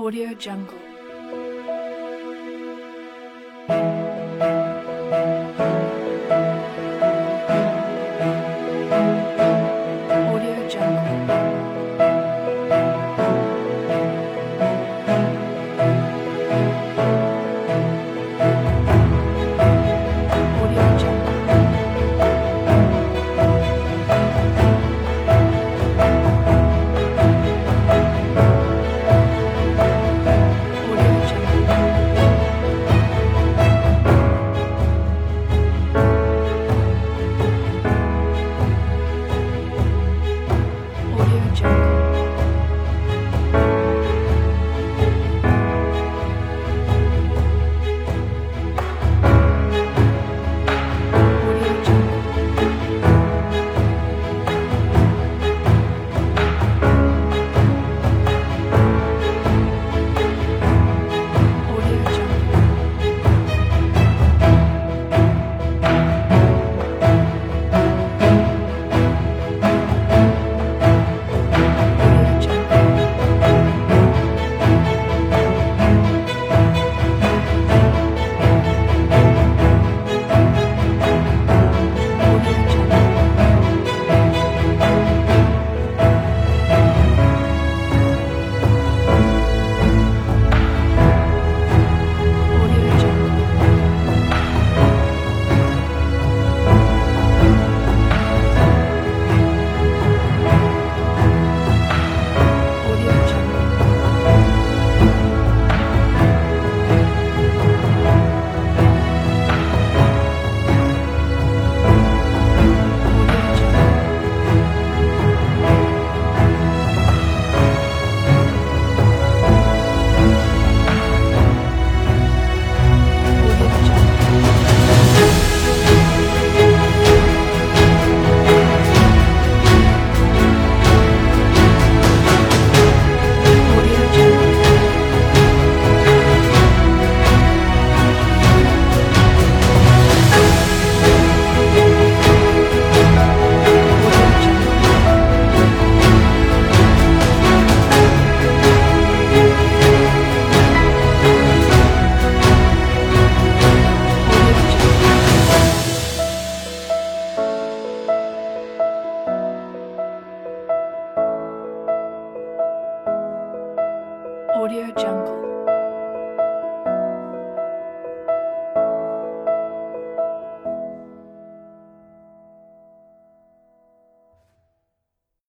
Audio Jungle. Audio Jungle.